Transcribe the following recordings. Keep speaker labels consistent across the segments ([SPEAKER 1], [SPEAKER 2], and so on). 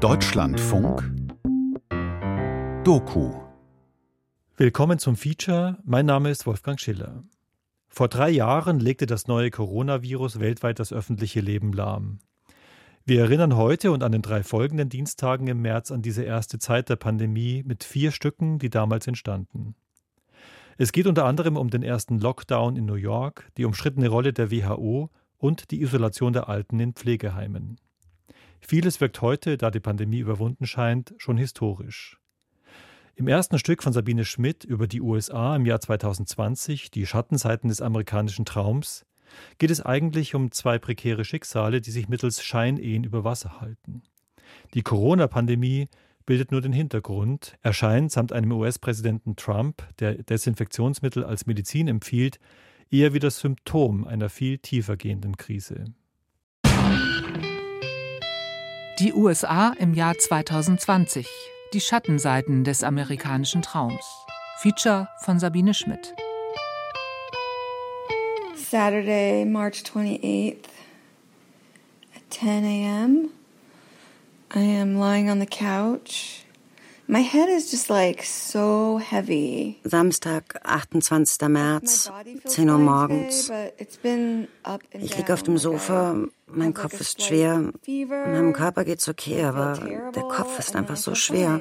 [SPEAKER 1] Deutschlandfunk Doku
[SPEAKER 2] Willkommen zum Feature. Mein Name ist Wolfgang Schiller. Vor drei Jahren legte das neue Coronavirus weltweit das öffentliche Leben lahm. Wir erinnern heute und an den drei folgenden Dienstagen im März an diese erste Zeit der Pandemie mit vier Stücken, die damals entstanden. Es geht unter anderem um den ersten Lockdown in New York, die umstrittene Rolle der WHO und die Isolation der Alten in Pflegeheimen. Vieles wirkt heute, da die Pandemie überwunden scheint, schon historisch. Im ersten Stück von Sabine Schmidt über die USA im Jahr 2020, die Schattenseiten des amerikanischen Traums, geht es eigentlich um zwei prekäre Schicksale, die sich mittels Scheinehen über Wasser halten. Die Corona-Pandemie bildet nur den Hintergrund, erscheint samt einem US-Präsidenten Trump, der Desinfektionsmittel als Medizin empfiehlt, eher wie das Symptom einer viel tiefer gehenden Krise.
[SPEAKER 3] Die USA im Jahr 2020. Die Schattenseiten des amerikanischen Traums. Feature von Sabine Schmidt.
[SPEAKER 4] Saturday, March 28th at 10 a.m. I am lying on the couch. My head is just like so heavy.
[SPEAKER 5] Samstag, 28. März, 10 Uhr morgens. Ich liege auf dem Sofa, mein Kopf ist schwer. Meinem Körper geht's okay, aber der Kopf ist einfach so schwer.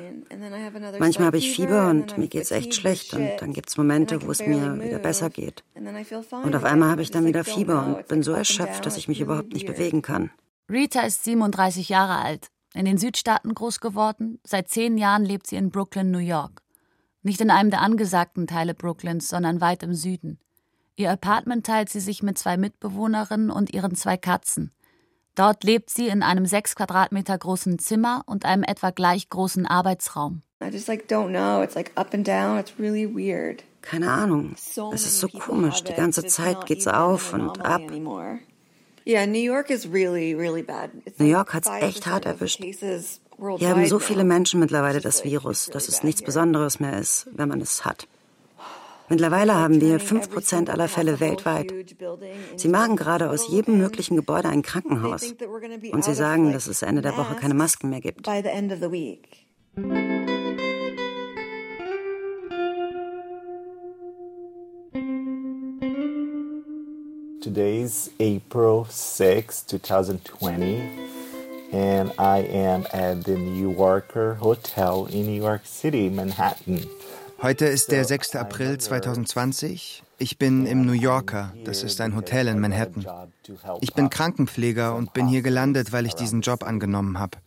[SPEAKER 5] Manchmal habe ich Fieber und mir geht's echt schlecht und dann gibt's Momente, wo es mir wieder besser geht. Und auf einmal habe ich dann wieder Fieber und bin so erschöpft, dass ich mich überhaupt nicht bewegen kann.
[SPEAKER 6] Rita ist 37 Jahre alt in den Südstaaten groß geworden. Seit zehn Jahren lebt sie in Brooklyn, New York. Nicht in einem der angesagten Teile Brooklyns, sondern weit im Süden. Ihr Apartment teilt sie sich mit zwei Mitbewohnerinnen und ihren zwei Katzen. Dort lebt sie in einem sechs Quadratmeter großen Zimmer und einem etwa gleich großen Arbeitsraum.
[SPEAKER 5] Keine Ahnung. Es ist so komisch. Die ganze Zeit geht's auf und ab.
[SPEAKER 4] New York
[SPEAKER 5] York hat's echt hart erwischt. Hier haben so viele Menschen mittlerweile das Virus, dass es nichts Besonderes mehr ist, wenn man es hat. Mittlerweile haben wir 5% aller Fälle weltweit. Sie machen gerade aus jedem möglichen Gebäude ein Krankenhaus. Und sie sagen, dass es Ende der Woche keine Masken mehr gibt.
[SPEAKER 7] Today's April 6, 2020, and I am at the New Yorker Hotel in New York City, Manhattan.
[SPEAKER 8] Heute ist der 6. April 2020. Ich bin im New Yorker, das ist ein Hotel in Manhattan. Ich bin Krankenpfleger und bin hier gelandet, weil ich diesen Job angenommen habe,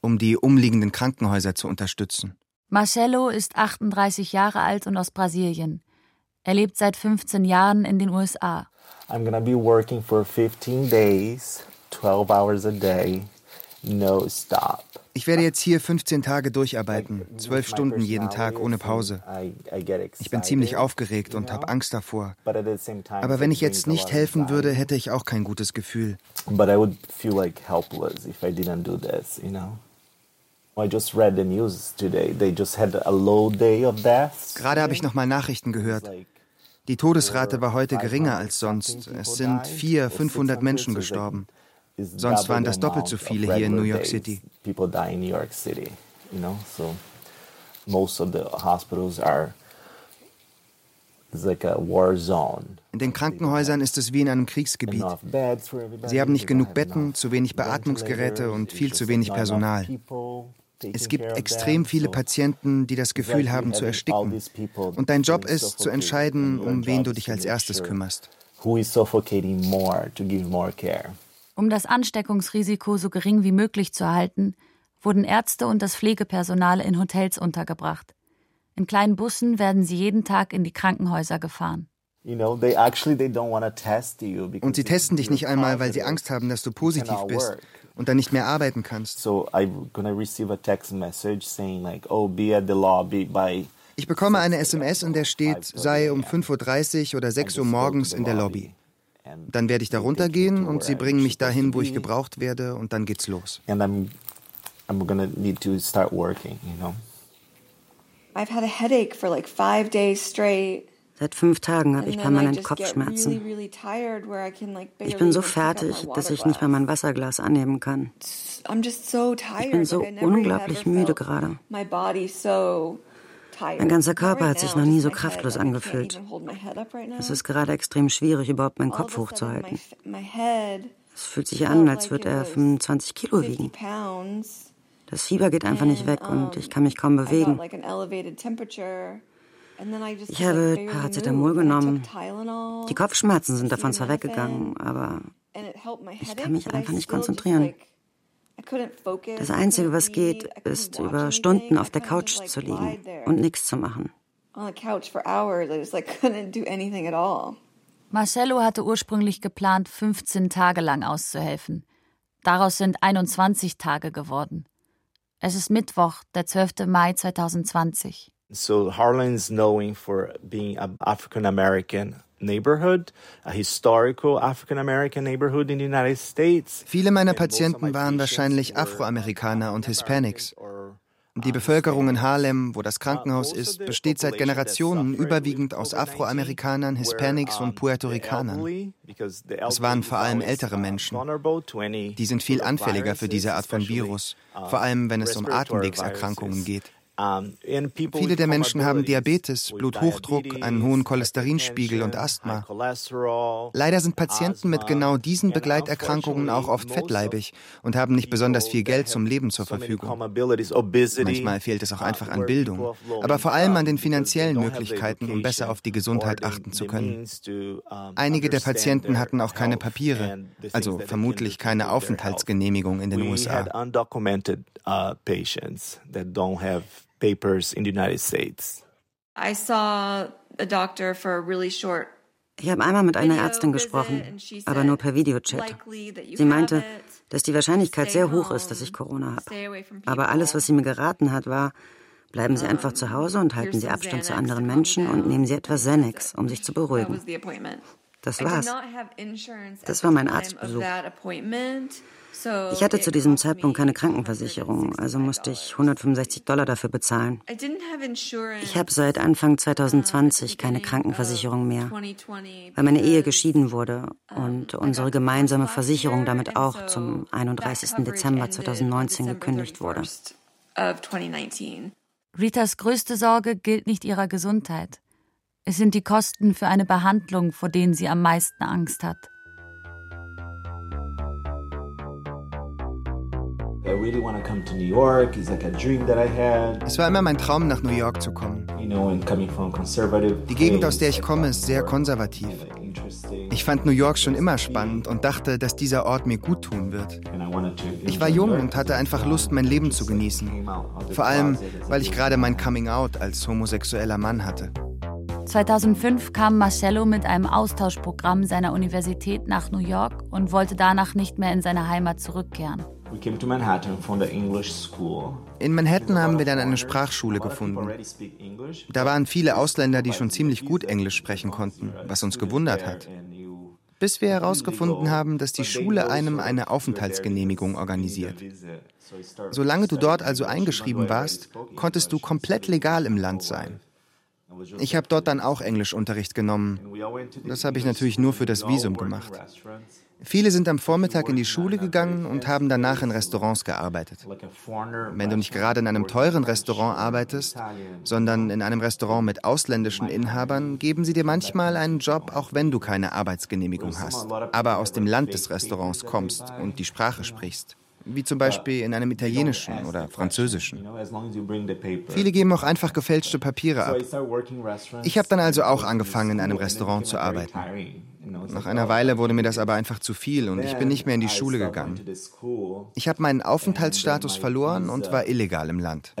[SPEAKER 8] um die umliegenden Krankenhäuser zu unterstützen.
[SPEAKER 6] Marcelo ist 38 Jahre alt und aus Brasilien. Er lebt seit 15 Jahren in den USA.
[SPEAKER 7] I'm gonna be working for 15 days, 12 hours a day, no stop.
[SPEAKER 8] Ich werde jetzt hier 15 Tage durcharbeiten, 12 Stunden jeden Tag ohne Pause. Ich bin ziemlich aufgeregt und habe Angst davor. Aber wenn ich jetzt nicht helfen würde, hätte ich auch kein gutes Gefühl.
[SPEAKER 7] But I would feel like helpless if I didn't do this, you know. I just read the news today. They just had a low day of deaths.
[SPEAKER 8] Gerade habe ich noch mal Nachrichten gehört. Die Todesrate war heute geringer als sonst. Es sind 400, 500 Menschen gestorben. Sonst waren das doppelt so viele hier in New York City. In den Krankenhäusern ist es wie in einem Kriegsgebiet. Sie haben nicht genug Betten, zu wenig Beatmungsgeräte und viel zu wenig Personal. Es gibt extrem viele Patienten, die das Gefühl haben zu ersticken. Und dein Job ist zu entscheiden, um wen du dich als erstes kümmerst.
[SPEAKER 6] Um das Ansteckungsrisiko so gering wie möglich zu erhalten, wurden Ärzte und das Pflegepersonal in Hotels untergebracht. In kleinen Bussen werden sie jeden Tag in die Krankenhäuser gefahren.
[SPEAKER 8] Und sie testen dich nicht einmal, weil sie Angst haben, dass du positiv bist und dann nicht mehr arbeiten kannst.
[SPEAKER 7] Oh,
[SPEAKER 8] ich bekomme eine SMS, in der steht, sei um 5.30 Uhr oder 6 Uhr morgens in der Lobby. Dann werde ich da runtergehen und sie bringen mich dahin, wo ich gebraucht werde und dann geht's los.
[SPEAKER 4] I've had a headache for like five days straight.
[SPEAKER 5] Seit fünf Tagen habe ich permanent Kopfschmerzen. Ich bin so fertig, dass ich nicht mal mein Wasserglas annehmen kann. Ich bin so unglaublich müde gerade. Mein ganzer Körper hat sich noch nie so kraftlos angefühlt. Es ist gerade extrem schwierig, überhaupt meinen Kopf hochzuhalten. Es fühlt sich an, als würde er 25 Kilo wiegen. Das Fieber geht einfach nicht weg und ich kann mich kaum bewegen. Ich habe Paracetamol genommen. Die Kopfschmerzen sind davon zwar weggegangen, aber ich kann mich einfach nicht konzentrieren. Das Einzige, was geht, ist, über Stunden auf der Couch zu liegen und nichts zu machen.
[SPEAKER 6] Marcello hatte ursprünglich geplant, 15 Tage lang auszuhelfen. Daraus sind 21 Tage geworden. Es ist Mittwoch, der 12. Mai 2020.
[SPEAKER 7] So Harlan's known for being an African American neighborhood, a historical African American neighborhood in the United States.
[SPEAKER 8] Viele meiner Patienten waren wahrscheinlich Afroamerikaner und Hispanics. Die Bevölkerung in Harlem, wo das Krankenhaus ist, besteht seit Generationen überwiegend aus Afroamerikanern, Hispanics und Puerto Ricanern. Es waren vor allem ältere Menschen. Die sind viel anfälliger für diese Art von Virus, vor allem wenn es um Atemwegserkrankungen geht. Viele der Menschen haben Diabetes, Bluthochdruck, einen hohen Cholesterinspiegel und Asthma. Leider sind Patienten mit genau diesen Begleiterkrankungen auch oft fettleibig und haben nicht besonders viel Geld zum Leben zur Verfügung. Manchmal fehlt es auch einfach an Bildung, aber vor allem an den finanziellen Möglichkeiten, um besser auf die Gesundheit achten zu können. Einige der Patienten hatten auch keine Papiere, also vermutlich keine Aufenthaltsgenehmigung in den USA
[SPEAKER 7] papers in the United States.
[SPEAKER 4] I saw a doctor for a really short
[SPEAKER 5] ich habe einmal mit einer Ärztin gesprochen, aber nur per Videochat. Sie meinte, dass die Wahrscheinlichkeit sehr hoch ist, dass ich Corona habe. Aber alles, was sie mir geraten hat, war, bleiben Sie einfach zu Hause und halten Sie Abstand zu anderen Menschen und nehmen Sie etwas Xanax, um sich zu beruhigen. Das war's. Das war mein Arztbesuch. Ich hatte zu diesem Zeitpunkt keine Krankenversicherung, also musste ich 165 Dollar dafür bezahlen. Ich habe seit Anfang 2020 keine Krankenversicherung mehr, weil meine Ehe geschieden wurde und unsere gemeinsame Versicherung damit auch zum 31. Dezember 2019 gekündigt wurde.
[SPEAKER 6] Ritas größte Sorge gilt nicht ihrer Gesundheit. Es sind die Kosten für eine Behandlung, vor denen sie am meisten Angst hat.
[SPEAKER 8] Es war immer mein Traum, nach New York zu kommen. Die Gegend, aus der ich komme, ist sehr konservativ. Ich fand New York schon immer spannend und dachte, dass dieser Ort mir gut tun wird. Ich war jung und hatte einfach Lust, mein Leben zu genießen. Vor allem, weil ich gerade mein Coming Out als homosexueller Mann hatte.
[SPEAKER 6] 2005 kam Marcello mit einem Austauschprogramm seiner Universität nach New York und wollte danach nicht mehr in seine Heimat zurückkehren.
[SPEAKER 8] In Manhattan haben wir dann eine Sprachschule gefunden. Da waren viele Ausländer, die schon ziemlich gut Englisch sprechen konnten, was uns gewundert hat. Bis wir herausgefunden haben, dass die Schule einem eine Aufenthaltsgenehmigung organisiert. Solange du dort also eingeschrieben warst, konntest du komplett legal im Land sein. Ich habe dort dann auch Englischunterricht genommen. Das habe ich natürlich nur für das Visum gemacht. Viele sind am Vormittag in die Schule gegangen und haben danach in Restaurants gearbeitet. Wenn du nicht gerade in einem teuren Restaurant arbeitest, sondern in einem Restaurant mit ausländischen Inhabern, geben sie dir manchmal einen Job, auch wenn du keine Arbeitsgenehmigung hast, aber aus dem Land des Restaurants kommst und die Sprache sprichst wie zum Beispiel in einem italienischen oder französischen. Viele geben auch einfach gefälschte Papiere ab. Ich habe dann also auch angefangen, in einem Restaurant zu arbeiten. Nach einer Weile wurde mir das aber einfach zu viel und ich bin nicht mehr in die Schule gegangen. Ich habe meinen Aufenthaltsstatus verloren und war illegal im Land.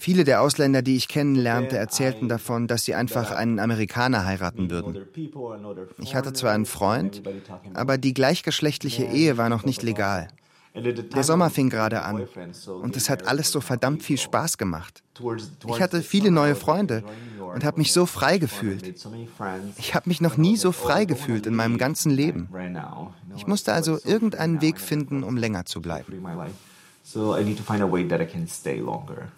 [SPEAKER 8] Viele der Ausländer, die ich kennenlernte, erzählten davon, dass sie einfach einen Amerikaner heiraten würden. Ich hatte zwar einen Freund, aber die gleichgeschlechtliche Ehe war noch nicht legal. Der Sommer fing gerade an und es hat alles so verdammt viel Spaß gemacht. Ich hatte viele neue Freunde und habe mich so frei gefühlt. Ich habe mich noch nie so frei gefühlt in meinem ganzen Leben. Ich musste also irgendeinen Weg finden, um länger zu bleiben. So I need to find a way that I can stay longer.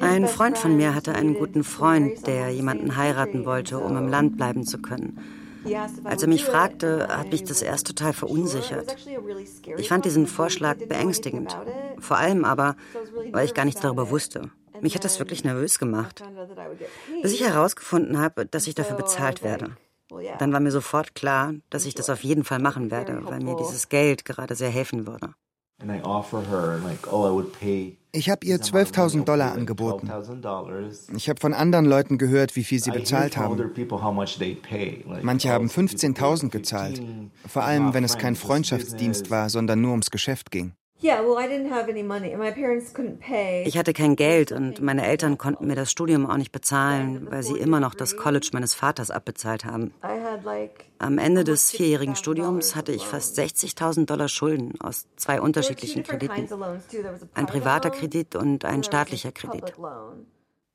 [SPEAKER 5] Ein Freund von mir hatte einen guten Freund, der jemanden heiraten wollte, um im Land bleiben zu können. Als er mich fragte, hat mich das erst total verunsichert. Ich fand diesen Vorschlag beängstigend. Vor allem aber, weil ich gar nichts darüber wusste. Mich hat das wirklich nervös gemacht. Bis ich herausgefunden habe, dass ich dafür bezahlt werde. Dann war mir sofort klar, dass ich das auf jeden Fall machen werde, weil mir dieses Geld gerade sehr helfen würde.
[SPEAKER 8] Oh, ich habe ihr 12.000 Dollar angeboten. Ich habe von anderen Leuten gehört, wie viel sie bezahlt haben. Manche haben 15.000 gezahlt, vor allem wenn es kein Freundschaftsdienst war, sondern nur ums Geschäft ging. Ich
[SPEAKER 5] hatte kein Geld und meine Eltern konnten mir das Studium auch nicht bezahlen, weil sie immer noch das College meines Vaters abbezahlt haben. Am Ende des vierjährigen Studiums hatte ich fast 60.000 Dollar Schulden aus zwei unterschiedlichen Krediten. Ein privater Kredit und ein staatlicher Kredit.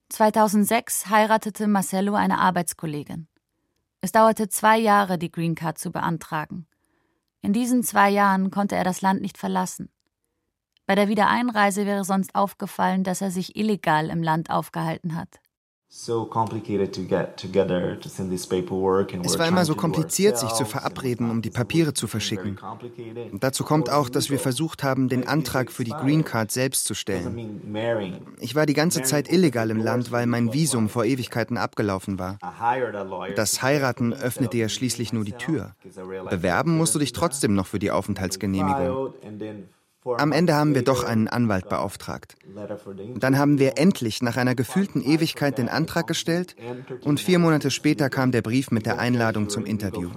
[SPEAKER 6] 2006 heiratete Marcello eine Arbeitskollegin. Es dauerte zwei Jahre, die Green Card zu beantragen. In diesen zwei Jahren konnte er das Land nicht verlassen. Bei der Wiedereinreise wäre sonst aufgefallen, dass er sich illegal im Land aufgehalten hat.
[SPEAKER 8] Es war immer so kompliziert, sich zu verabreden, um die Papiere zu verschicken. Und dazu kommt auch, dass wir versucht haben, den Antrag für die Green Card selbst zu stellen. Ich war die ganze Zeit illegal im Land, weil mein Visum vor Ewigkeiten abgelaufen war. Das Heiraten öffnete ja schließlich nur die Tür. Bewerben musst du dich trotzdem noch für die Aufenthaltsgenehmigung. Am Ende haben wir doch einen Anwalt beauftragt. Dann haben wir endlich nach einer gefühlten Ewigkeit den Antrag gestellt und vier Monate später kam der Brief mit der Einladung zum Interview.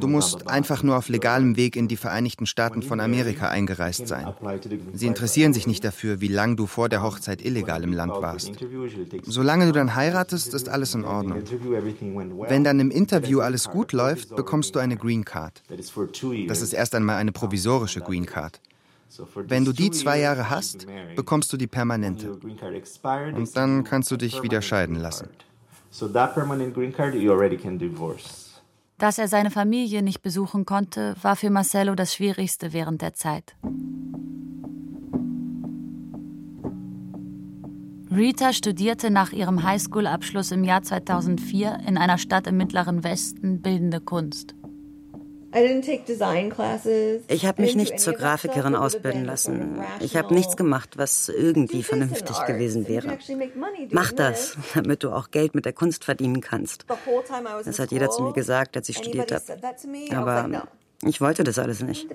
[SPEAKER 8] Du musst einfach nur auf legalem Weg in die Vereinigten Staaten von Amerika eingereist sein. Sie interessieren sich nicht dafür, wie lange du vor der Hochzeit illegal im Land warst. Solange du dann heiratest, ist alles in Ordnung. Wenn dann im Interview alles gut läuft, bekommst du eine Green Card. Das ist erst einmal eine provisorische Green Card. Wenn du die zwei Jahre hast, bekommst du die permanente. Und dann kannst du dich wieder scheiden lassen.
[SPEAKER 6] Dass er seine Familie nicht besuchen konnte, war für Marcello das Schwierigste während der Zeit. Rita studierte nach ihrem Highschool-Abschluss im Jahr 2004 in einer Stadt im Mittleren Westen bildende Kunst.
[SPEAKER 5] Ich habe mich nicht zur Grafikerin ausbilden lassen. Ich habe nichts gemacht, was irgendwie vernünftig gewesen wäre. Mach das, damit du auch Geld mit der Kunst verdienen kannst. Das hat jeder zu mir gesagt, als ich studiert habe. Aber ich wollte das alles nicht.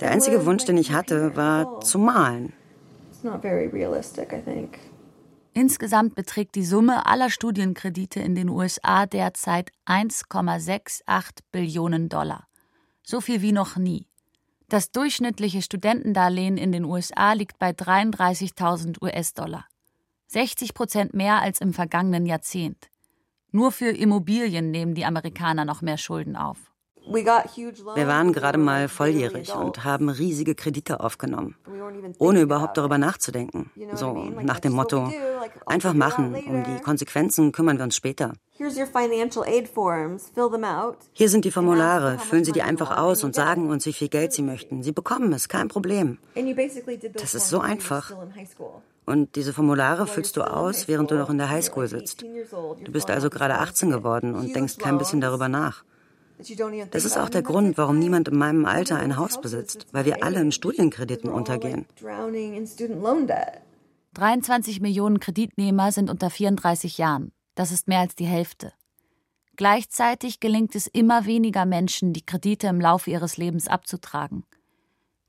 [SPEAKER 5] Der einzige Wunsch, den ich hatte, war zu malen. It's not very realistic, I think.
[SPEAKER 6] Insgesamt beträgt die Summe aller Studienkredite in den USA derzeit 1,68 Billionen Dollar. So viel wie noch nie. Das durchschnittliche Studentendarlehen in den USA liegt bei 33.000 US-Dollar. 60 Prozent mehr als im vergangenen Jahrzehnt. Nur für Immobilien nehmen die Amerikaner noch mehr Schulden auf.
[SPEAKER 5] Wir waren gerade mal volljährig und haben riesige Kredite aufgenommen, ohne überhaupt darüber nachzudenken. So nach dem Motto, einfach machen, um die Konsequenzen kümmern wir uns später. Hier sind die Formulare, füllen Sie die einfach aus und sagen uns, wie viel Geld Sie möchten. Sie bekommen es, kein Problem. Das ist so einfach. Und diese Formulare füllst du aus, während du noch in der Highschool sitzt. Du bist also gerade 18 geworden und denkst kein bisschen darüber nach. Das ist auch der Grund, warum niemand in meinem Alter ein Haus besitzt, weil wir alle in Studienkrediten untergehen.
[SPEAKER 6] 23 Millionen Kreditnehmer sind unter 34 Jahren. Das ist mehr als die Hälfte. Gleichzeitig gelingt es immer weniger Menschen, die Kredite im Laufe ihres Lebens abzutragen.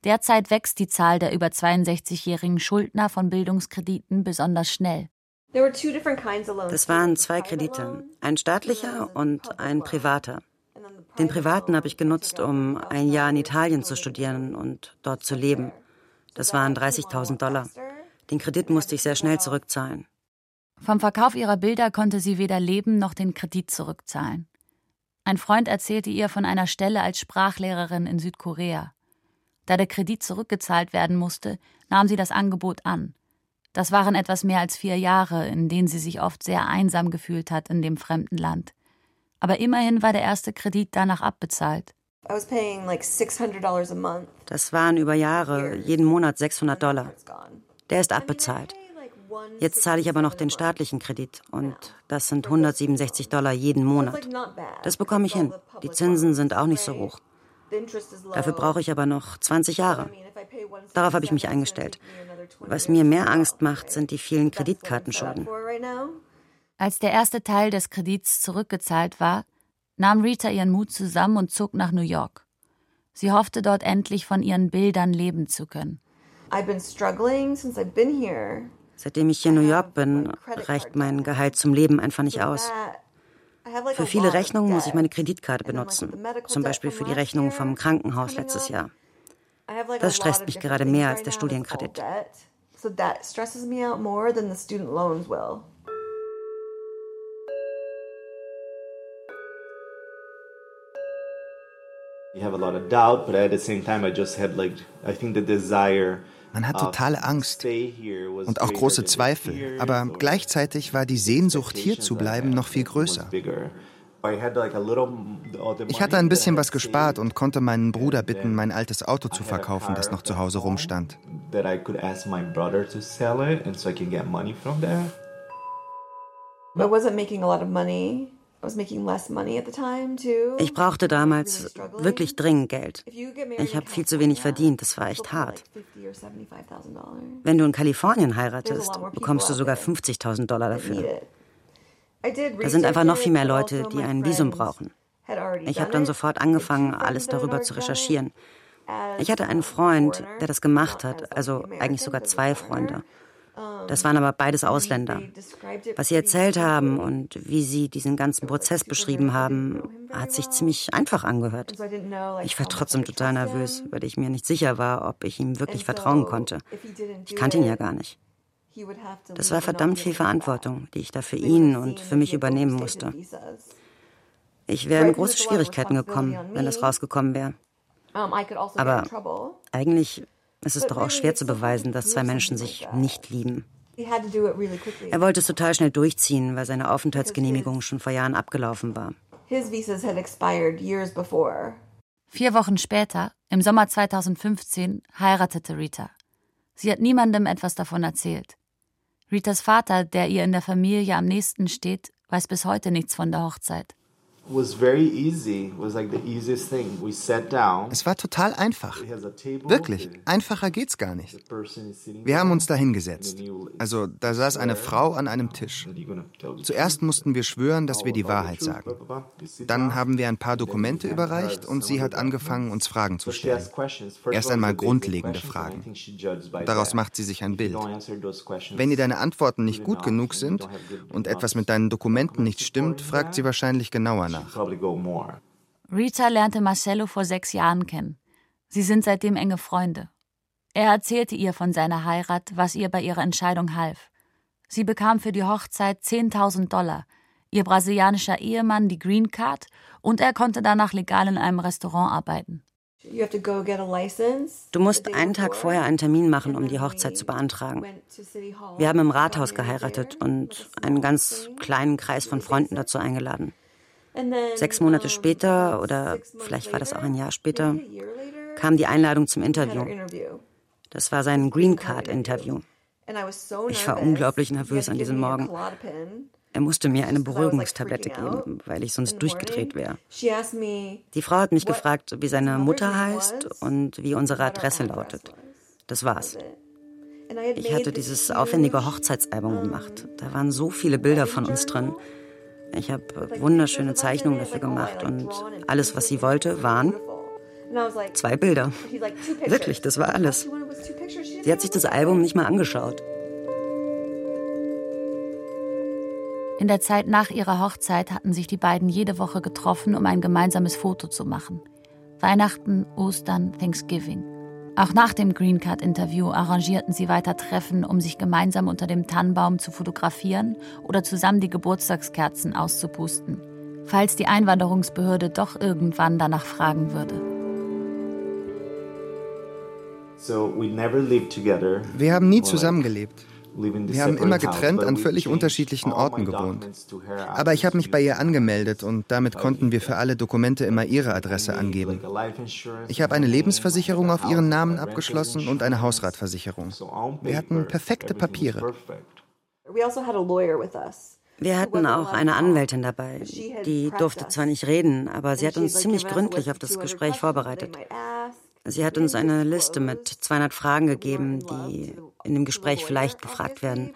[SPEAKER 6] Derzeit wächst die Zahl der über 62-jährigen Schuldner von Bildungskrediten besonders schnell.
[SPEAKER 5] Das waren zwei Kredite, ein staatlicher und ein privater. Den privaten habe ich genutzt, um ein Jahr in Italien zu studieren und dort zu leben. Das waren 30.000 Dollar. Den Kredit musste ich sehr schnell zurückzahlen.
[SPEAKER 6] Vom Verkauf ihrer Bilder konnte sie weder leben noch den Kredit zurückzahlen. Ein Freund erzählte ihr von einer Stelle als Sprachlehrerin in Südkorea. Da der Kredit zurückgezahlt werden musste, nahm sie das Angebot an. Das waren etwas mehr als vier Jahre, in denen sie sich oft sehr einsam gefühlt hat in dem fremden Land aber immerhin war der erste Kredit danach abbezahlt.
[SPEAKER 5] Das waren über Jahre, jeden Monat 600 Dollar. Der ist abbezahlt. Jetzt zahle ich aber noch den staatlichen Kredit und das sind 167 Dollar jeden Monat. Das bekomme ich hin. Die Zinsen sind auch nicht so hoch. Dafür brauche ich aber noch 20 Jahre. Darauf habe ich mich eingestellt. Was mir mehr Angst macht, sind die vielen Kreditkartenschulden.
[SPEAKER 6] Als der erste Teil des Kredits zurückgezahlt war, nahm Rita ihren Mut zusammen und zog nach New York. Sie hoffte dort endlich von ihren Bildern leben zu können.
[SPEAKER 5] Seitdem ich hier in New York bin, reicht mein Gehalt zum Leben einfach nicht aus. Für viele Rechnungen muss ich meine Kreditkarte benutzen, zum Beispiel für die Rechnung vom Krankenhaus letztes Jahr. Das stresst mich gerade mehr als der Studienkredit.
[SPEAKER 8] Man hat totale Angst und auch große Zweifel, aber gleichzeitig war die Sehnsucht, hier zu bleiben, noch viel größer. Ich hatte ein bisschen was gespart und konnte meinen Bruder bitten, mein altes Auto zu verkaufen, das noch zu Hause rumstand.
[SPEAKER 5] I wasn't making a lot of money. Ich brauchte damals wirklich dringend Geld. Ich habe viel zu wenig verdient, das war echt hart. Wenn du in Kalifornien heiratest, bekommst du sogar 50.000 Dollar dafür. Da sind einfach noch viel mehr Leute, die ein Visum brauchen. Ich habe dann sofort angefangen, alles darüber zu recherchieren. Ich hatte einen Freund, der das gemacht hat, also eigentlich sogar zwei Freunde. Das waren aber beides Ausländer. Was sie erzählt haben und wie sie diesen ganzen Prozess beschrieben haben, hat sich ziemlich einfach angehört. Ich war trotzdem total nervös, weil ich mir nicht sicher war, ob ich ihm wirklich vertrauen konnte. Ich kannte ihn ja gar nicht. Das war verdammt viel Verantwortung, die ich da für ihn und für mich übernehmen musste. Ich wäre in große Schwierigkeiten gekommen, wenn das rausgekommen wäre. Also Aber eigentlich es ist doch auch schwer zu beweisen, dass zwei Menschen sich nicht lieben. Er wollte es total schnell durchziehen, weil seine Aufenthaltsgenehmigung schon vor Jahren abgelaufen war.
[SPEAKER 6] Vier Wochen später, im Sommer 2015, heiratete Rita. Sie hat niemandem etwas davon erzählt. Ritas Vater, der ihr in der Familie am nächsten steht, weiß bis heute nichts von der Hochzeit.
[SPEAKER 8] Es war total einfach. Wirklich, einfacher geht's gar nicht. Wir haben uns da hingesetzt. Also, da saß eine Frau an einem Tisch. Zuerst mussten wir schwören, dass wir die Wahrheit sagen. Dann haben wir ein paar Dokumente überreicht und sie hat angefangen, uns Fragen zu stellen. Erst einmal grundlegende Fragen. Daraus macht sie sich ein Bild. Wenn ihr deine Antworten nicht gut genug sind und etwas mit deinen Dokumenten nicht stimmt, fragt sie wahrscheinlich genauer nach nach.
[SPEAKER 6] Rita lernte Marcello vor sechs Jahren kennen. Sie sind seitdem enge Freunde. Er erzählte ihr von seiner Heirat, was ihr bei ihrer Entscheidung half. Sie bekam für die Hochzeit 10.000 Dollar, ihr brasilianischer Ehemann die Green Card und er konnte danach legal in einem Restaurant arbeiten.
[SPEAKER 5] Du musst einen Tag vorher einen Termin machen, um die Hochzeit zu beantragen. Wir haben im Rathaus geheiratet und einen ganz kleinen Kreis von Freunden dazu eingeladen. Sechs Monate später, oder vielleicht war das auch ein Jahr später, kam die Einladung zum Interview. Das war sein Green Card Interview. Ich war unglaublich nervös an diesem Morgen. Er musste mir eine Beruhigungstablette geben, weil ich sonst durchgedreht wäre. Die Frau hat mich gefragt, wie seine Mutter heißt und wie unsere Adresse lautet. Das war's. Ich hatte dieses aufwendige Hochzeitsalbum gemacht. Da waren so viele Bilder von uns drin. Ich habe wunderschöne Zeichnungen dafür gemacht und alles, was sie wollte, waren zwei Bilder. Wirklich, das war alles. Sie hat sich das Album nicht mal angeschaut.
[SPEAKER 6] In der Zeit nach ihrer Hochzeit hatten sich die beiden jede Woche getroffen, um ein gemeinsames Foto zu machen. Weihnachten, Ostern, Thanksgiving. Auch nach dem Green Card Interview arrangierten sie weiter Treffen, um sich gemeinsam unter dem Tannenbaum zu fotografieren oder zusammen die Geburtstagskerzen auszupusten, falls die Einwanderungsbehörde doch irgendwann danach fragen würde.
[SPEAKER 8] Wir haben nie zusammengelebt. Wir haben immer getrennt an völlig unterschiedlichen Orten gewohnt. Aber ich habe mich bei ihr angemeldet und damit konnten wir für alle Dokumente immer ihre Adresse angeben. Ich habe eine Lebensversicherung auf ihren Namen abgeschlossen und eine Hausratversicherung. Wir hatten perfekte Papiere.
[SPEAKER 5] Wir hatten auch eine Anwältin dabei. Die durfte zwar nicht reden, aber sie hat uns ziemlich gründlich auf das Gespräch vorbereitet. Sie hat uns eine Liste mit 200 Fragen gegeben, die in dem Gespräch vielleicht gefragt werden.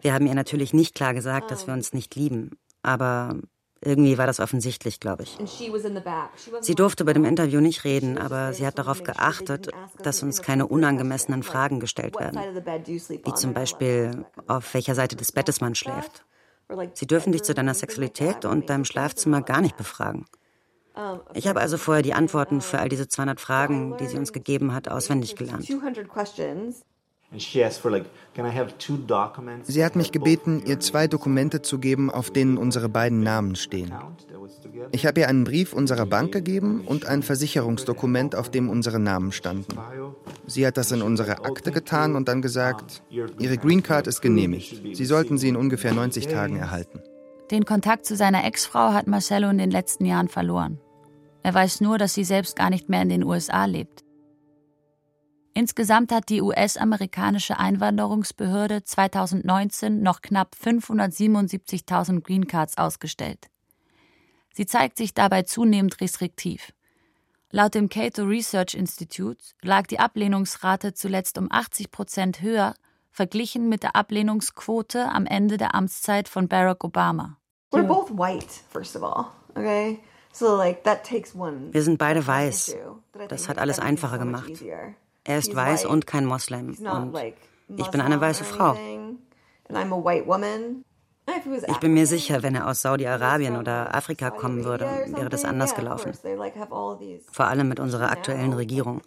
[SPEAKER 5] Wir haben ihr natürlich nicht klar gesagt, dass wir uns nicht lieben, aber irgendwie war das offensichtlich, glaube ich. Sie durfte bei dem Interview nicht reden, aber sie hat darauf geachtet, dass uns keine unangemessenen Fragen gestellt werden. Wie zum Beispiel, auf welcher Seite des Bettes man schläft. Sie dürfen dich zu deiner Sexualität und deinem Schlafzimmer gar nicht befragen. Ich habe also vorher die Antworten für all diese 200 Fragen, die sie uns gegeben hat, auswendig gelernt.
[SPEAKER 8] Sie hat mich gebeten, ihr zwei Dokumente zu geben, auf denen unsere beiden Namen stehen. Ich habe ihr einen Brief unserer Bank gegeben und ein Versicherungsdokument, auf dem unsere Namen standen. Sie hat das in unsere Akte getan und dann gesagt, Ihre Green Card ist genehmigt. Sie sollten sie in ungefähr 90 Tagen erhalten.
[SPEAKER 6] Den Kontakt zu seiner Ex-Frau hat Marcello in den letzten Jahren verloren. Er weiß nur, dass sie selbst gar nicht mehr in den USA lebt. Insgesamt hat die US-amerikanische Einwanderungsbehörde 2019 noch knapp 577.000 Green Cards ausgestellt. Sie zeigt sich dabei zunehmend restriktiv. Laut dem Cato Research Institute lag die Ablehnungsrate zuletzt um 80 Prozent höher, verglichen mit der Ablehnungsquote am Ende der Amtszeit von Barack Obama.
[SPEAKER 5] Wir sind beide weiß. Das hat alles einfacher gemacht. Er ist weiß und kein Moslem. Und ich bin eine weiße Frau. Ich bin mir sicher, wenn er aus Saudi-Arabien oder Afrika kommen würde, wäre das anders gelaufen. Vor allem mit unserer aktuellen Regierung.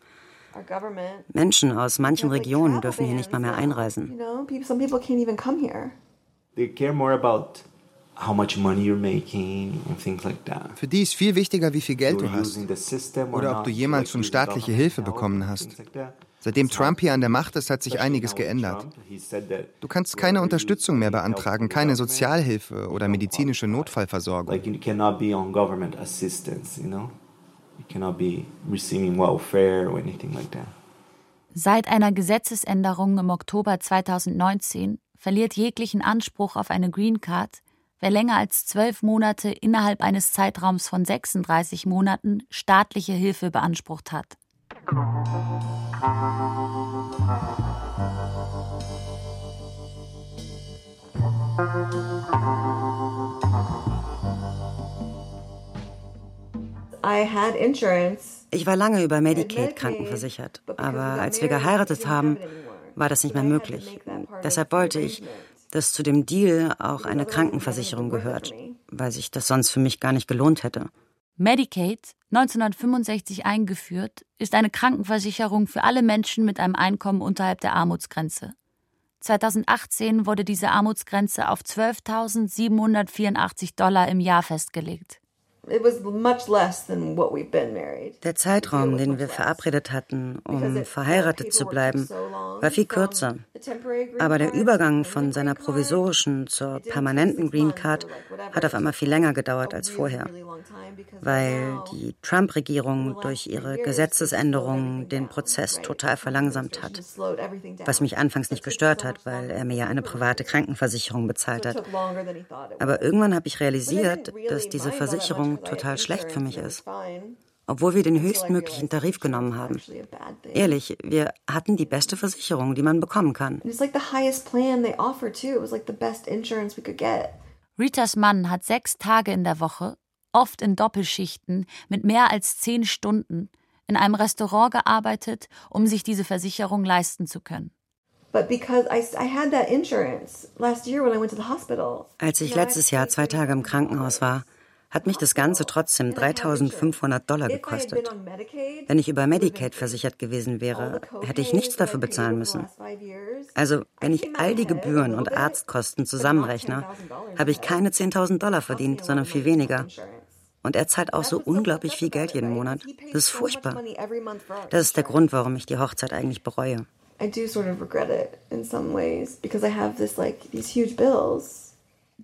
[SPEAKER 5] Menschen aus manchen Regionen dürfen hier nicht mal mehr einreisen.
[SPEAKER 8] They care more about für die ist viel wichtiger, wie viel Geld du hast oder ob du jemals schon staatliche Hilfe bekommen hast. Seitdem Trump hier an der Macht ist, hat sich einiges geändert. Du kannst keine Unterstützung mehr beantragen, keine Sozialhilfe oder medizinische Notfallversorgung.
[SPEAKER 6] Seit einer Gesetzesänderung im Oktober 2019 verliert jeglichen Anspruch auf eine Green Card wer länger als zwölf Monate innerhalb eines Zeitraums von 36 Monaten staatliche Hilfe beansprucht hat.
[SPEAKER 5] Ich war lange über Medicaid krankenversichert, aber als wir geheiratet haben, war das nicht mehr möglich. Deshalb wollte ich, dass zu dem Deal auch eine Krankenversicherung gehört, weil sich das sonst für mich gar nicht gelohnt hätte.
[SPEAKER 6] Medicaid, 1965 eingeführt, ist eine Krankenversicherung für alle Menschen mit einem Einkommen unterhalb der Armutsgrenze. 2018 wurde diese Armutsgrenze auf 12.784 Dollar im Jahr festgelegt.
[SPEAKER 5] Der Zeitraum, den wir verabredet hatten, um verheiratet zu bleiben, war viel kürzer. Aber der Übergang von seiner provisorischen zur permanenten Green Card hat auf einmal viel länger gedauert als vorher, weil die Trump-Regierung durch ihre Gesetzesänderungen den Prozess total verlangsamt hat. Was mich anfangs nicht gestört hat, weil er mir ja eine private Krankenversicherung bezahlt hat. Aber irgendwann habe ich realisiert, dass diese Versicherung total schlecht für mich ist. Obwohl wir den höchstmöglichen Tarif genommen haben. Ehrlich, wir hatten die beste Versicherung, die man bekommen kann.
[SPEAKER 6] Ritas Mann hat sechs Tage in der Woche, oft in Doppelschichten, mit mehr als zehn Stunden, in einem Restaurant gearbeitet, um sich diese Versicherung leisten zu können.
[SPEAKER 5] Als ich letztes Jahr zwei Tage im Krankenhaus war, hat mich das Ganze trotzdem 3500 Dollar gekostet. Wenn ich über Medicaid versichert gewesen wäre, hätte ich nichts dafür bezahlen müssen. Also, wenn ich all die Gebühren und Arztkosten zusammenrechne, habe ich keine 10.000 Dollar verdient, sondern viel weniger. Und er zahlt auch so unglaublich viel Geld jeden Monat. Das ist furchtbar. Das ist der Grund, warum ich die Hochzeit eigentlich bereue.
[SPEAKER 4] I do sort of regret it in some ways because I have this like these huge bills.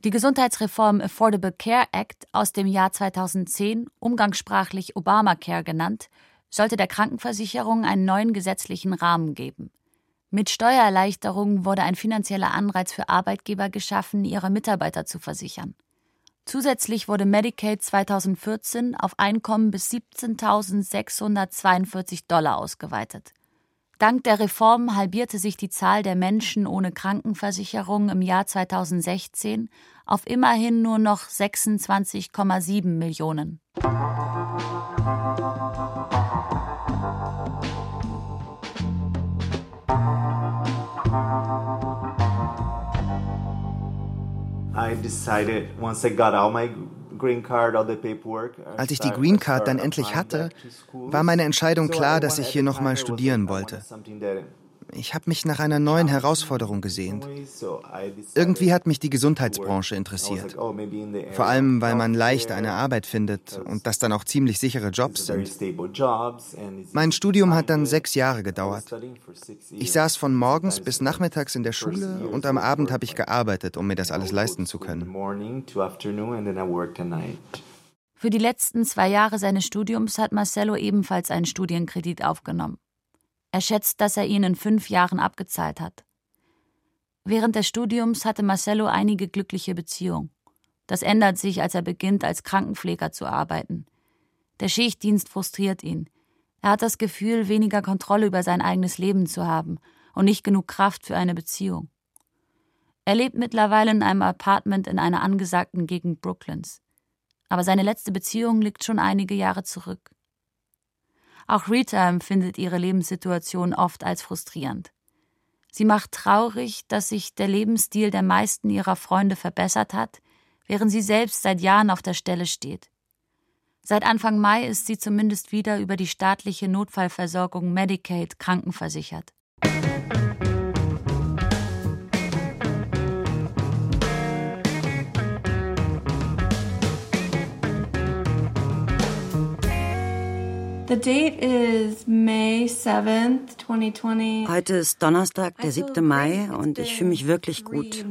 [SPEAKER 6] Die Gesundheitsreform Affordable Care Act aus dem Jahr 2010, umgangssprachlich Obamacare genannt, sollte der Krankenversicherung einen neuen gesetzlichen Rahmen geben. Mit Steuererleichterungen wurde ein finanzieller Anreiz für Arbeitgeber geschaffen, ihre Mitarbeiter zu versichern. Zusätzlich wurde Medicaid 2014 auf Einkommen bis 17.642 Dollar ausgeweitet. Dank der Reform halbierte sich die Zahl der Menschen ohne Krankenversicherung im Jahr 2016 auf immerhin nur noch 26,7 Millionen.
[SPEAKER 8] I decided once I got all my als ich die Green Card dann endlich hatte, war meine Entscheidung klar, dass ich hier nochmal studieren wollte. Ich habe mich nach einer neuen Herausforderung gesehnt. Irgendwie hat mich die Gesundheitsbranche interessiert. Vor allem, weil man leicht eine Arbeit findet und das dann auch ziemlich sichere Jobs sind. Mein Studium hat dann sechs Jahre gedauert. Ich saß von morgens bis nachmittags in der Schule und am Abend habe ich gearbeitet, um mir das alles leisten zu können.
[SPEAKER 6] Für die letzten zwei Jahre seines Studiums hat Marcello ebenfalls einen Studienkredit aufgenommen. Er schätzt, dass er ihn in fünf Jahren abgezahlt hat. Während des Studiums hatte Marcello einige glückliche Beziehungen. Das ändert sich, als er beginnt, als Krankenpfleger zu arbeiten. Der Schichtdienst frustriert ihn. Er hat das Gefühl, weniger Kontrolle über sein eigenes Leben zu haben und nicht genug Kraft für eine Beziehung. Er lebt mittlerweile in einem Apartment in einer angesagten Gegend Brooklyns. Aber seine letzte Beziehung liegt schon einige Jahre zurück. Auch Rita empfindet ihre Lebenssituation oft als frustrierend. Sie macht traurig, dass sich der Lebensstil der meisten ihrer Freunde verbessert hat, während sie selbst seit Jahren auf der Stelle steht. Seit Anfang Mai ist sie zumindest wieder über die staatliche Notfallversorgung Medicaid krankenversichert.
[SPEAKER 5] Heute ist Donnerstag, der 7. Mai, und ich fühle mich wirklich gut.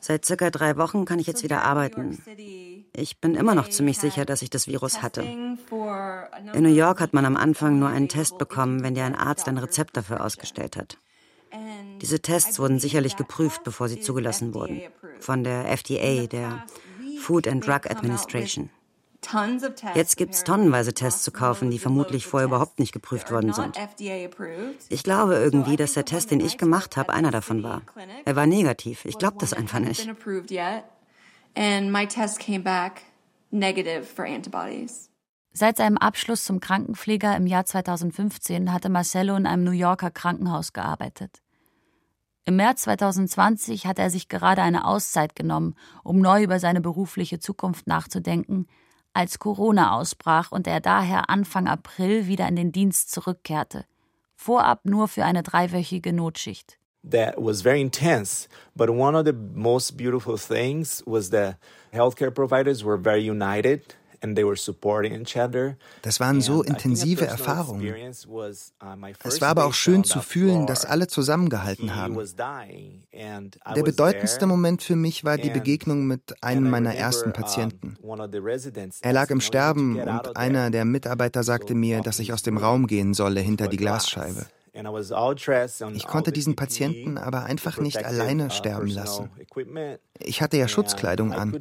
[SPEAKER 5] Seit circa drei Wochen kann ich jetzt wieder arbeiten. Ich bin immer noch ziemlich sicher, dass ich das Virus hatte. In New York hat man am Anfang nur einen Test bekommen, wenn dir ein Arzt ein Rezept dafür ausgestellt hat. Diese Tests wurden sicherlich geprüft, bevor sie zugelassen wurden. Von der FDA, der Food and Drug Administration. Jetzt gibt es tonnenweise Tests zu kaufen, die vermutlich vorher überhaupt nicht geprüft worden sind. Ich glaube irgendwie, dass der Test, den ich gemacht habe, einer davon war. Er war negativ. Ich glaube das einfach nicht.
[SPEAKER 6] Seit seinem Abschluss zum Krankenpfleger im Jahr 2015 hatte Marcello in einem New Yorker Krankenhaus gearbeitet. Im März 2020 hatte er sich gerade eine Auszeit genommen, um neu über seine berufliche Zukunft nachzudenken, als Corona ausbrach und er daher Anfang April wieder in den Dienst zurückkehrte, vorab nur für eine dreiwöchige Notschicht.
[SPEAKER 7] That was very intense, but one of the most beautiful things was the healthcare providers were very united.
[SPEAKER 8] Das waren so intensive Erfahrungen. Uh, es war aber auch schön zu fühlen, dass alle zusammengehalten haben. Der bedeutendste Moment für mich war die Begegnung mit einem meiner ersten Patienten. Er lag im Sterben und einer der Mitarbeiter sagte mir, dass ich aus dem Raum gehen solle hinter die Glasscheibe. Ich konnte diesen Patienten aber einfach nicht alleine uh, sterben lassen. Ich hatte ja Schutzkleidung an.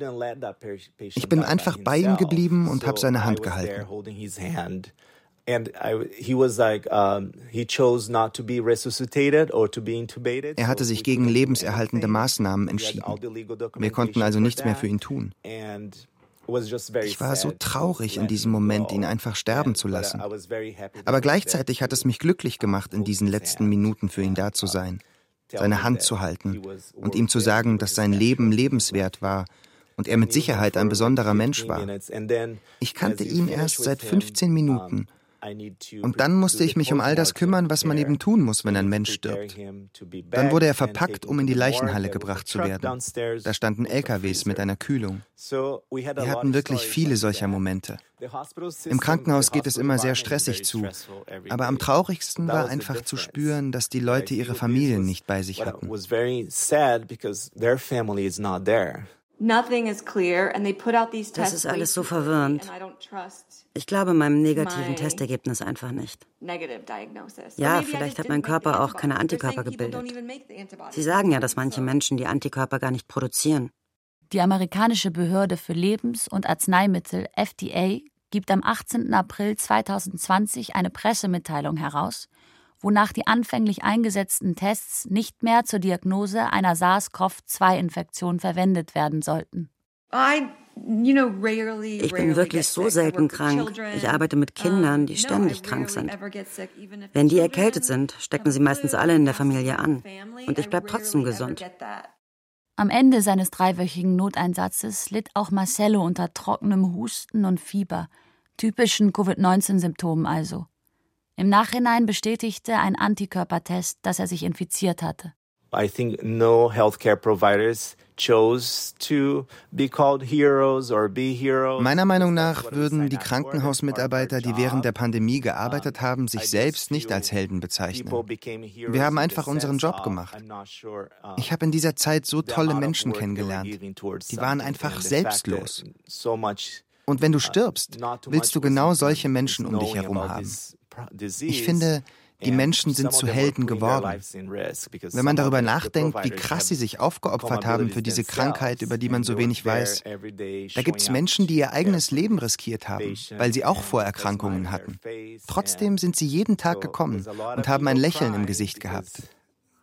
[SPEAKER 8] Ich bin einfach bei ihm geblieben und habe seine Hand gehalten. Er hatte sich gegen lebenserhaltende Maßnahmen entschieden. Wir konnten also nichts mehr für ihn tun. Ich war so traurig in diesem Moment, ihn einfach sterben zu lassen. Aber gleichzeitig hat es mich glücklich gemacht, in diesen letzten Minuten für ihn da zu sein, seine Hand zu halten und ihm zu sagen, dass sein Leben lebenswert war und er mit Sicherheit ein besonderer Mensch war. Ich kannte ihn erst seit 15 Minuten Und dann musste ich mich um all das kümmern, was man eben tun muss, wenn ein Mensch stirbt. Dann wurde er verpackt, um in die Leichenhalle gebracht zu werden. Da standen LKWs mit einer Kühlung. Wir hatten wirklich viele solcher Momente. Im Krankenhaus geht es immer sehr stressig zu. Aber am traurigsten war einfach zu spüren, dass die Leute ihre Familien nicht bei sich hatten.
[SPEAKER 5] Das ist alles so verwirrend. Ich glaube meinem negativen Testergebnis einfach nicht. Ja, vielleicht hat mein Körper auch keine Antikörper gebildet. Sie sagen ja, dass manche Menschen die Antikörper gar nicht produzieren.
[SPEAKER 6] Die amerikanische Behörde für Lebens- und Arzneimittel FDA gibt am 18. April 2020 eine Pressemitteilung heraus, wonach die anfänglich eingesetzten Tests nicht mehr zur Diagnose einer SARS-CoV-2-Infektion verwendet werden sollten.
[SPEAKER 5] Ich bin wirklich so selten krank. Ich arbeite mit Kindern, die ständig krank sind. Wenn die erkältet sind, stecken sie meistens alle in der Familie an. Und ich bleibe trotzdem gesund.
[SPEAKER 6] Am Ende seines dreiwöchigen Noteinsatzes litt auch Marcello unter trockenem Husten und Fieber, typischen Covid-19-Symptomen also. Im Nachhinein bestätigte ein Antikörpertest, dass er sich infiziert hatte. I think no healthcare providers
[SPEAKER 8] Meiner Meinung nach würden die Krankenhausmitarbeiter, die während der Pandemie gearbeitet haben, sich selbst nicht als Helden bezeichnen. Wir haben einfach unseren Job gemacht. Ich habe in dieser Zeit so tolle Menschen kennengelernt. Die waren einfach selbstlos. Und wenn du stirbst, willst du genau solche Menschen um dich herum haben. Ich finde, die Menschen sind zu Helden geworden. Wenn man darüber nachdenkt, wie krass sie sich aufgeopfert haben für diese Krankheit, über die man so wenig weiß, da gibt es Menschen, die ihr eigenes Leben riskiert haben, weil sie auch Vorerkrankungen hatten. Trotzdem sind sie jeden Tag gekommen und haben ein Lächeln im Gesicht gehabt.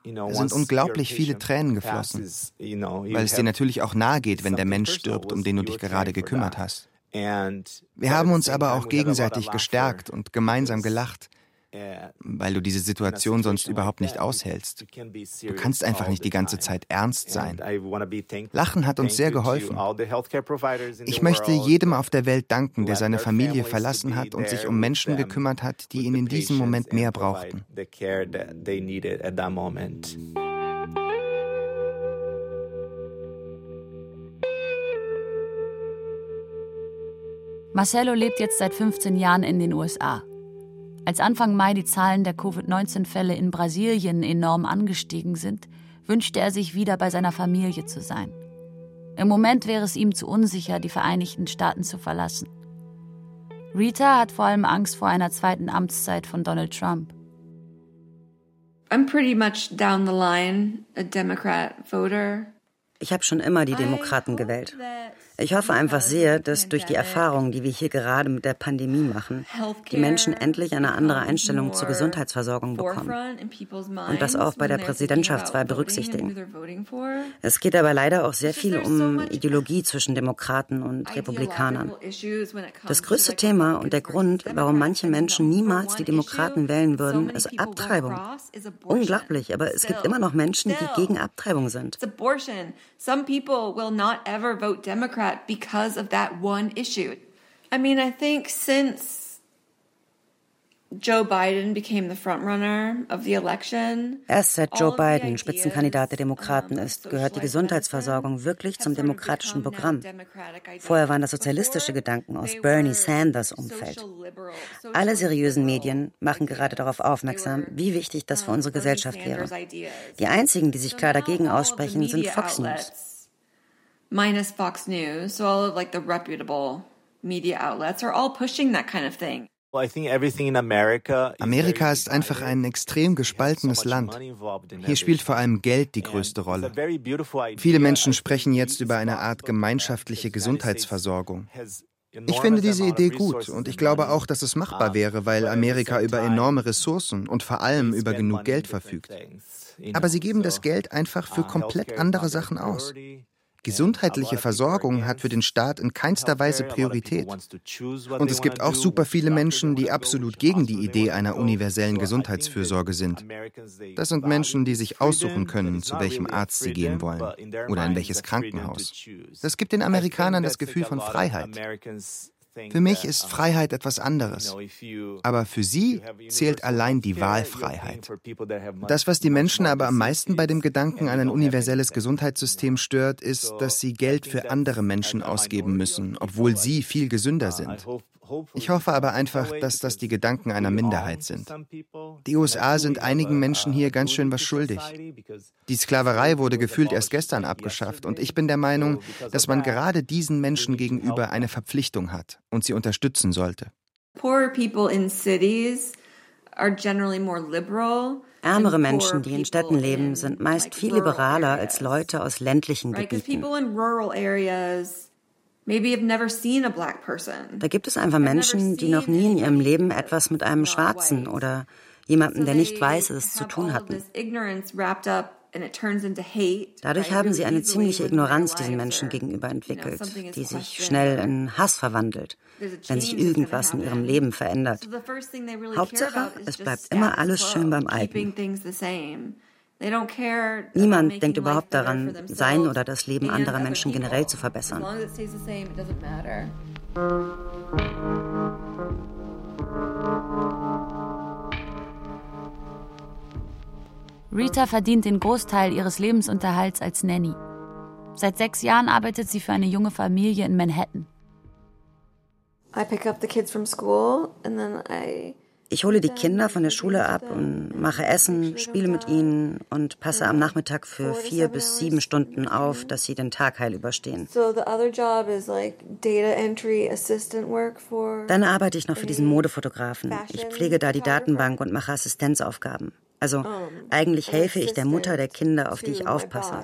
[SPEAKER 8] Es sind unglaublich viele Tränen geflossen, weil es dir natürlich auch nahe geht, wenn der Mensch stirbt, um den du dich gerade gekümmert hast. Wir haben uns aber auch gegenseitig gestärkt und gemeinsam gelacht weil du diese Situation sonst überhaupt nicht aushältst. Du kannst einfach nicht die ganze Zeit ernst sein. Lachen hat uns sehr geholfen. Ich möchte jedem auf der Welt danken, der seine Familie verlassen hat und sich um Menschen gekümmert hat, die ihn in diesem Moment mehr brauchten.
[SPEAKER 6] Marcelo lebt jetzt seit 15 Jahren in den USA. Als Anfang Mai die Zahlen der Covid-19-Fälle in Brasilien enorm angestiegen sind, wünschte er sich wieder bei seiner Familie zu sein. Im Moment wäre es ihm zu unsicher, die Vereinigten Staaten zu verlassen. Rita hat vor allem Angst vor einer zweiten Amtszeit von Donald Trump.
[SPEAKER 4] I'm pretty much down the line a Democrat voter.
[SPEAKER 5] Ich habe schon immer die Demokraten gewählt. Ich hoffe einfach sehr, dass durch die Erfahrungen, die wir hier gerade mit der Pandemie machen, die Menschen endlich eine andere Einstellung zur Gesundheitsversorgung bekommen und das auch bei der Präsidentschaftswahl berücksichtigen. Es geht aber leider auch sehr viel um Ideologie zwischen Demokraten und Republikanern. Das größte Thema und der Grund, warum manche Menschen niemals die Demokraten wählen würden, ist Abtreibung. Unglaublich, aber es gibt immer noch Menschen, die gegen Abtreibung sind.
[SPEAKER 4] Some people will not ever vote Democrat because of that one issue. I mean, I think since Joe Biden became the frontrunner of the election.
[SPEAKER 5] Erst seit Joe Biden Spitzenkandidat der Demokraten ist, gehört die Gesundheitsversorgung wirklich zum demokratischen Programm. Vorher waren das sozialistische Gedanken aus Bernie Sanders Umfeld. Alle seriösen Medien machen gerade darauf aufmerksam, wie wichtig das für unsere Gesellschaft wäre. Die einzigen, die sich klar dagegen aussprechen, sind Fox News.
[SPEAKER 4] Minus Fox News, so all of like the reputable media outlets are all pushing that kind of thing.
[SPEAKER 8] Amerika ist einfach ein extrem gespaltenes Land. Hier spielt vor allem Geld die größte Rolle. Viele Menschen sprechen jetzt über eine Art gemeinschaftliche Gesundheitsversorgung. Ich finde diese Idee gut und ich glaube auch, dass es machbar wäre, weil Amerika über enorme Ressourcen und vor allem über genug Geld verfügt. Aber sie geben das Geld einfach für komplett andere Sachen aus. Gesundheitliche Versorgung hat für den Staat in keinster Weise Priorität. Und es gibt auch super viele Menschen, die absolut gegen die Idee einer universellen Gesundheitsfürsorge sind. Das sind Menschen, die sich aussuchen können, zu welchem Arzt sie gehen wollen oder in welches Krankenhaus. Das gibt den Amerikanern das Gefühl von Freiheit. Für mich ist Freiheit etwas anderes. Aber für sie zählt allein die Wahlfreiheit. Das, was die Menschen aber am meisten bei dem Gedanken an ein universelles Gesundheitssystem stört, ist, dass sie Geld für andere Menschen ausgeben müssen, obwohl sie viel gesünder sind. Ich hoffe aber einfach, dass das die Gedanken einer Minderheit sind. Die USA sind einigen Menschen hier ganz schön was schuldig. Die Sklaverei wurde gefühlt erst gestern abgeschafft und ich bin der Meinung, dass man gerade diesen Menschen gegenüber eine Verpflichtung hat und sie unterstützen sollte.
[SPEAKER 5] Ärmere Menschen, die in Städten leben, sind meist viel liberaler als Leute aus ländlichen Gebieten. Da gibt es einfach Menschen, die noch nie in ihrem Leben etwas mit einem Schwarzen oder jemandem, der nicht weiß ist, zu tun hatten. Dadurch haben sie eine ziemliche Ignoranz diesen Menschen gegenüber entwickelt, die sich schnell in Hass verwandelt, wenn sich irgendwas in ihrem Leben verändert. Hauptsache, es bleibt immer alles schön beim Alten. Niemand denkt überhaupt daran, sein oder das Leben anderer Menschen generell zu verbessern.
[SPEAKER 6] Rita verdient den Großteil ihres Lebensunterhalts als Nanny. Seit sechs Jahren arbeitet sie für eine junge Familie in Manhattan. I pick up the kids from school and then I
[SPEAKER 5] ich hole die Kinder von der Schule ab und mache Essen, spiele mit ihnen und passe am Nachmittag für vier bis sieben Stunden auf, dass sie den Tag heil überstehen. Dann arbeite ich noch für diesen Modefotografen. Ich pflege da die Datenbank und mache Assistenzaufgaben. Also eigentlich helfe ich der Mutter der Kinder, auf die ich aufpasse.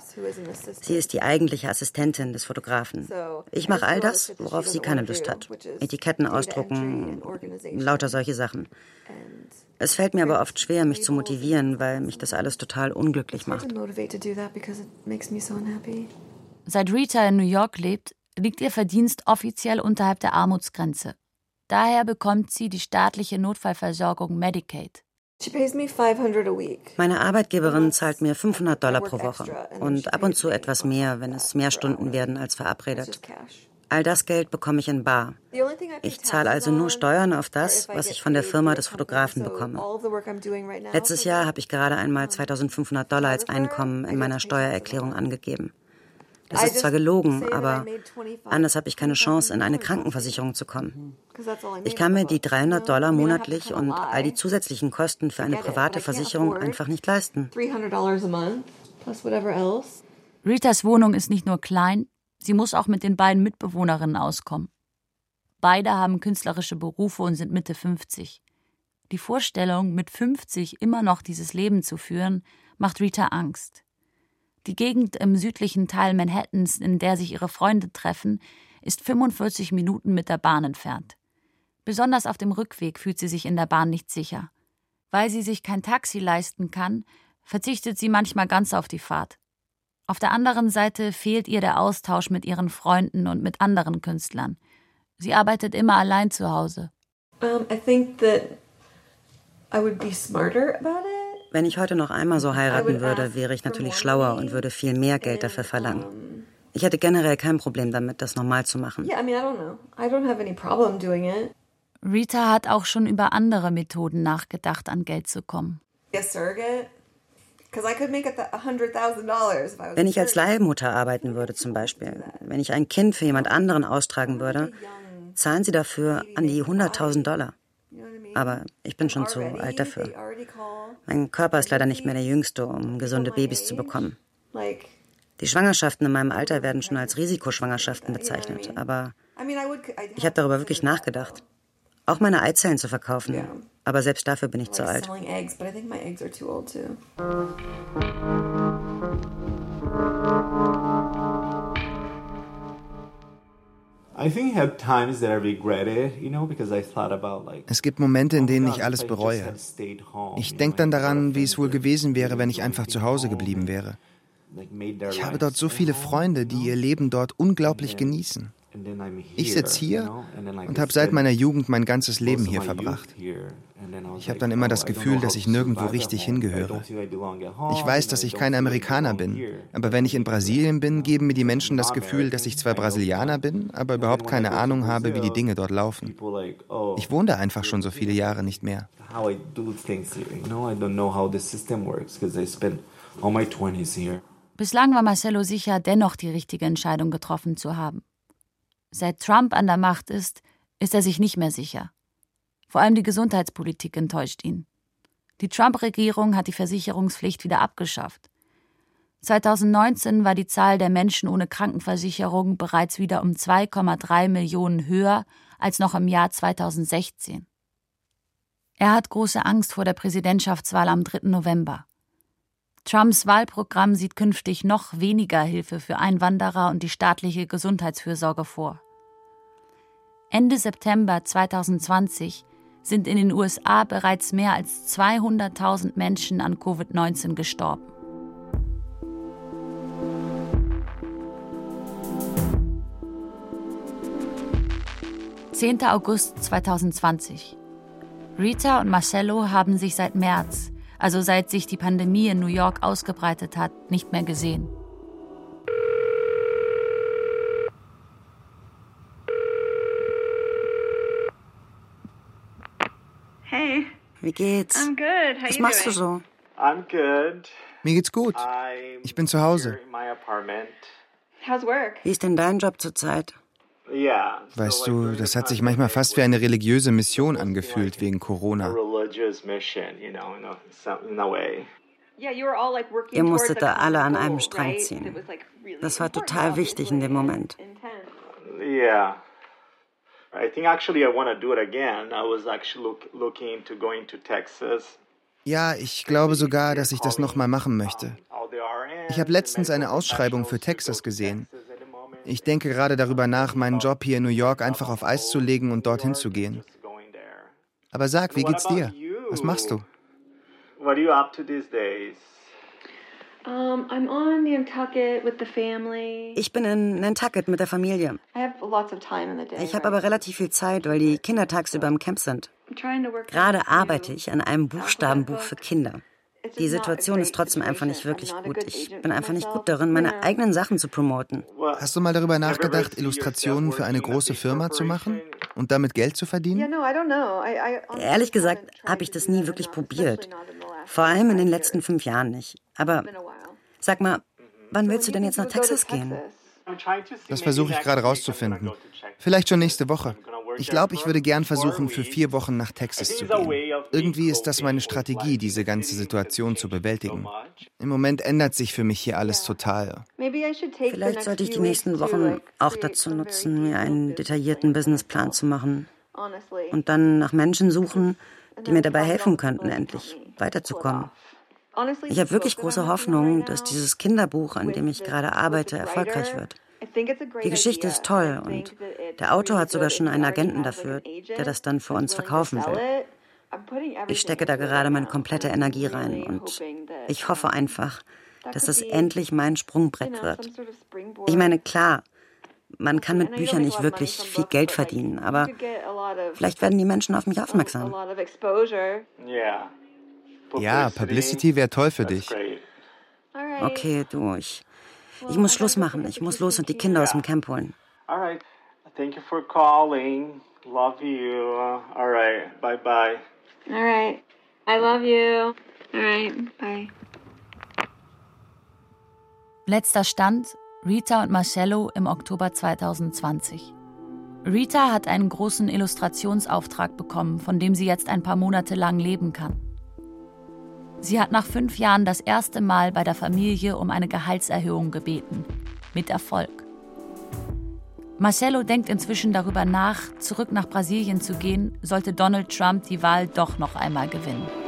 [SPEAKER 5] Sie ist die eigentliche Assistentin des Fotografen. Ich mache all das, worauf sie keine Lust hat. Etiketten ausdrucken, lauter solche Sachen. Es fällt mir aber oft schwer, mich zu motivieren, weil mich das alles total unglücklich macht.
[SPEAKER 6] Seit Rita in New York lebt, liegt ihr Verdienst offiziell unterhalb der Armutsgrenze. Daher bekommt sie die staatliche Notfallversorgung Medicaid.
[SPEAKER 5] Meine Arbeitgeberin zahlt mir 500 Dollar pro Woche und ab und zu etwas mehr, wenn es mehr Stunden werden als verabredet. All das Geld bekomme ich in bar. Ich zahle also nur Steuern auf das, was ich von der Firma des Fotografen bekomme. Letztes Jahr habe ich gerade einmal 2500 Dollar als Einkommen in meiner Steuererklärung angegeben. Das ist zwar gelogen, aber anders habe ich keine Chance, in eine Krankenversicherung zu kommen. Ich kann mir die 300 Dollar monatlich und all die zusätzlichen Kosten für eine private Versicherung einfach nicht leisten.
[SPEAKER 6] Ritas Wohnung ist nicht nur klein, sie muss auch mit den beiden Mitbewohnerinnen auskommen. Beide haben künstlerische Berufe und sind Mitte 50. Die Vorstellung, mit 50 immer noch dieses Leben zu führen, macht Rita Angst. Die Gegend im südlichen Teil Manhattans, in der sich ihre Freunde treffen, ist 45 Minuten mit der Bahn entfernt. Besonders auf dem Rückweg fühlt sie sich in der Bahn nicht sicher. Weil sie sich kein Taxi leisten kann, verzichtet sie manchmal ganz auf die Fahrt. Auf der anderen Seite fehlt ihr der Austausch mit ihren Freunden und mit anderen Künstlern. Sie arbeitet immer allein zu Hause. Um, I think that
[SPEAKER 5] I would be smarter about it. Wenn ich heute noch einmal so heiraten würde, wäre ich natürlich schlauer und würde viel mehr Geld dafür verlangen. Ich hätte generell kein Problem damit, das normal zu machen.
[SPEAKER 6] Rita hat auch schon über andere Methoden nachgedacht, an Geld zu kommen.
[SPEAKER 5] Wenn ich als Leihmutter arbeiten würde zum Beispiel, wenn ich ein Kind für jemand anderen austragen würde, zahlen sie dafür an die 100.000 Dollar. Aber ich bin schon zu alt dafür. Mein Körper ist leider nicht mehr der jüngste, um gesunde Babys zu bekommen. Die Schwangerschaften in meinem Alter werden schon als Risikoschwangerschaften bezeichnet, aber ich habe darüber wirklich nachgedacht. Auch meine Eizellen zu verkaufen, aber selbst dafür bin ich zu alt.
[SPEAKER 8] Es gibt Momente, in denen ich alles bereue. Ich denke dann daran, wie es wohl gewesen wäre, wenn ich einfach zu Hause geblieben wäre. Ich habe dort so viele Freunde, die ihr Leben dort unglaublich genießen. Ich sitze hier und habe seit meiner Jugend mein ganzes Leben hier verbracht. Ich habe dann immer das Gefühl, dass ich nirgendwo richtig hingehöre. Ich weiß, dass ich kein Amerikaner bin, aber wenn ich in Brasilien bin, geben mir die Menschen das Gefühl, dass ich zwar Brasilianer bin, aber überhaupt keine Ahnung habe, wie die Dinge dort laufen. Ich wohne da einfach schon so viele Jahre nicht mehr.
[SPEAKER 6] Bislang war Marcelo sicher, dennoch die richtige Entscheidung getroffen zu haben. Seit Trump an der Macht ist, ist er sich nicht mehr sicher. Vor allem die Gesundheitspolitik enttäuscht ihn. Die Trump-Regierung hat die Versicherungspflicht wieder abgeschafft. 2019 war die Zahl der Menschen ohne Krankenversicherung bereits wieder um 2,3 Millionen höher als noch im Jahr 2016. Er hat große Angst vor der Präsidentschaftswahl am 3. November. Trumps Wahlprogramm sieht künftig noch weniger Hilfe für Einwanderer und die staatliche Gesundheitsfürsorge vor. Ende September 2020 sind in den USA bereits mehr als 200.000 Menschen an Covid-19 gestorben. Zehnter August 2020. Rita und Marcello haben sich seit März also seit sich die Pandemie in New York ausgebreitet hat, nicht mehr gesehen.
[SPEAKER 5] Hey. Wie geht's?
[SPEAKER 4] I'm good. How
[SPEAKER 5] Was machst du so?
[SPEAKER 7] I'm good.
[SPEAKER 8] Mir geht's gut. Ich bin zu Hause.
[SPEAKER 4] How's work?
[SPEAKER 5] Wie ist denn dein Job zurzeit?
[SPEAKER 8] Weißt du, das hat sich manchmal fast wie eine religiöse Mission angefühlt wegen Corona.
[SPEAKER 5] Ihr musstet da alle an einem Strang ziehen. Das war total wichtig in dem Moment.
[SPEAKER 7] Yeah. I think actually I want to do it again. I was actually look, looking into going to Texas.
[SPEAKER 8] Ja, ich glaube sogar, dass ich das nochmal machen möchte. Ich habe letztens eine Ausschreibung für Texas gesehen. Ich denke gerade darüber nach, meinen Job hier in New York einfach auf Eis zu legen und dorthin zu gehen. Aber sag, wie geht's dir? Was machst du?
[SPEAKER 5] Ich bin in Nantucket mit der Familie. Ich habe aber relativ viel Zeit, weil die Kinder tagsüber im Camp sind. Gerade arbeite ich an einem Buchstabenbuch für Kinder. Die Situation ist trotzdem einfach nicht wirklich gut. Ich bin einfach nicht gut darin, meine eigenen Sachen zu promoten.
[SPEAKER 8] Hast du mal darüber nachgedacht, Illustrationen für eine große Firma zu machen und damit Geld zu verdienen?
[SPEAKER 5] Ehrlich gesagt habe ich das nie wirklich probiert. Vor allem in den letzten fünf Jahren nicht. Aber sag mal, wann willst du denn jetzt nach Texas gehen?
[SPEAKER 8] Das versuche ich gerade rauszufinden. Vielleicht schon nächste Woche. Ich glaube, ich würde gern versuchen, für vier Wochen nach Texas zu gehen. Irgendwie ist das meine Strategie, diese ganze Situation zu bewältigen. Im Moment ändert sich für mich hier alles total.
[SPEAKER 5] Vielleicht sollte ich die nächsten Wochen auch dazu nutzen, mir einen detaillierten Businessplan zu machen. Und dann nach Menschen suchen, die mir dabei helfen könnten, endlich weiterzukommen. Ich habe wirklich große Hoffnung, dass dieses Kinderbuch, an dem ich gerade arbeite, erfolgreich wird. Die Geschichte ist toll und der Autor hat sogar schon einen Agenten dafür, der das dann für uns verkaufen will. Ich stecke da gerade meine komplette Energie rein und ich hoffe einfach, dass es endlich mein Sprungbrett wird. Ich meine, klar, man kann mit Büchern nicht wirklich viel Geld verdienen, aber vielleicht werden die Menschen auf mich aufmerksam.
[SPEAKER 8] Ja, Publicity. Wäre toll für dich.
[SPEAKER 5] Okay, du, ich, ich muss Schluss machen. Ich muss los und die Kinder aus dem Camp holen.
[SPEAKER 7] Alright. Thank you for calling. Love you. Alright. Bye bye.
[SPEAKER 4] Alright. I love you. Alright. Bye.
[SPEAKER 6] Letzter Stand: Rita und Marcello im Oktober 2020. Rita hat einen großen Illustrationsauftrag bekommen, von dem sie jetzt ein paar Monate lang leben kann. Sie hat nach fünf Jahren das erste Mal bei der Familie um eine Gehaltserhöhung gebeten. Mit Erfolg. Marcelo denkt inzwischen darüber nach, zurück nach Brasilien zu gehen, sollte Donald Trump die Wahl doch noch einmal gewinnen.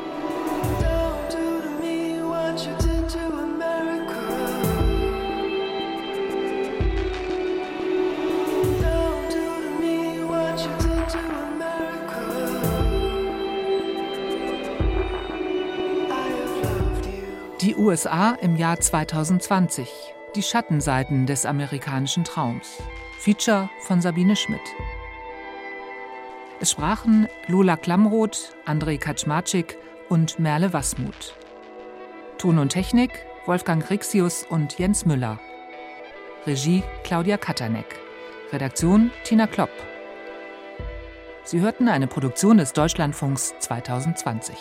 [SPEAKER 3] USA im Jahr 2020. Die Schattenseiten des amerikanischen Traums. Feature von Sabine Schmidt. Es sprachen Lola Klamroth, Andrei Kaczmarczyk und Merle Wasmuth. Ton und Technik Wolfgang Rixius und Jens Müller. Regie Claudia Katanek. Redaktion Tina Klopp. Sie hörten eine Produktion des Deutschlandfunks 2020.